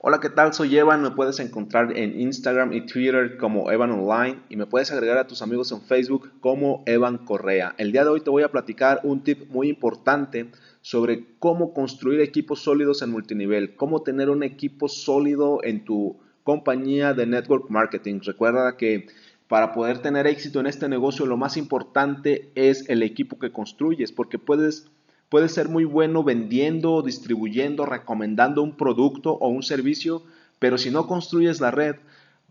Hola, ¿qué tal? Soy Evan, me puedes encontrar en Instagram y Twitter como Evan Online y me puedes agregar a tus amigos en Facebook como Evan Correa. El día de hoy te voy a platicar un tip muy importante sobre cómo construir equipos sólidos en multinivel, cómo tener un equipo sólido en tu compañía de network marketing. Recuerda que para poder tener éxito en este negocio lo más importante es el equipo que construyes porque puedes Puede ser muy bueno vendiendo, distribuyendo, recomendando un producto o un servicio, pero si no construyes la red,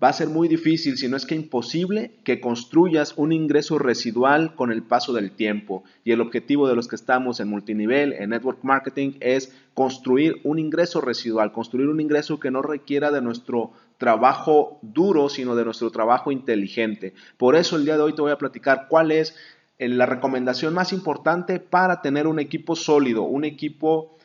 va a ser muy difícil, si no es que imposible, que construyas un ingreso residual con el paso del tiempo. Y el objetivo de los que estamos en multinivel, en network marketing, es construir un ingreso residual, construir un ingreso que no requiera de nuestro trabajo duro, sino de nuestro trabajo inteligente. Por eso el día de hoy te voy a platicar cuál es la recomendación más importante para tener un equipo sólido, un equipo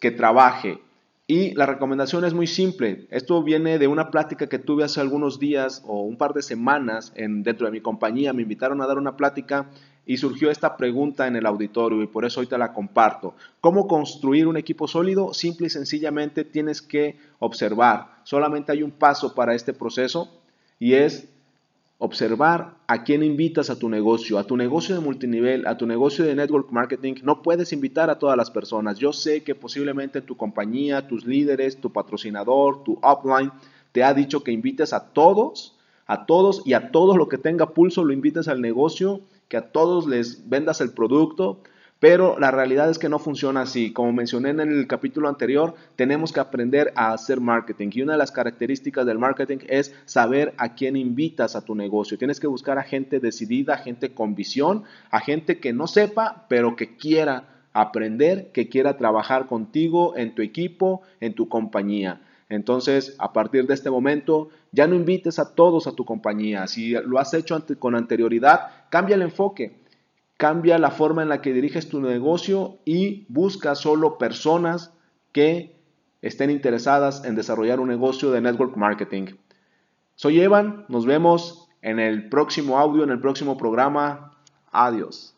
que trabaje. Y la recomendación es muy simple. Esto viene de una plática que tuve hace algunos días o un par de semanas en, dentro de mi compañía. Me invitaron a dar una plática y surgió esta pregunta en el auditorio y por eso hoy te la comparto. ¿Cómo construir un equipo sólido? Simple y sencillamente tienes que observar. Solamente hay un paso para este proceso y es observar a quién invitas a tu negocio, a tu negocio de multinivel, a tu negocio de network marketing. No puedes invitar a todas las personas. Yo sé que posiblemente tu compañía, tus líderes, tu patrocinador, tu upline te ha dicho que invites a todos, a todos y a todos lo que tenga pulso lo invites al negocio, que a todos les vendas el producto, pero la realidad es que no funciona así. Como mencioné en el capítulo anterior, tenemos que aprender a hacer marketing. Y una de las características del marketing es saber a quién invitas a tu negocio. Tienes que buscar a gente decidida, a gente con visión, a gente que no sepa, pero que quiera aprender, que quiera trabajar contigo, en tu equipo, en tu compañía. Entonces, a partir de este momento, ya no invites a todos a tu compañía. Si lo has hecho con anterioridad, cambia el enfoque. Cambia la forma en la que diriges tu negocio y busca solo personas que estén interesadas en desarrollar un negocio de network marketing. Soy Evan, nos vemos en el próximo audio, en el próximo programa. Adiós.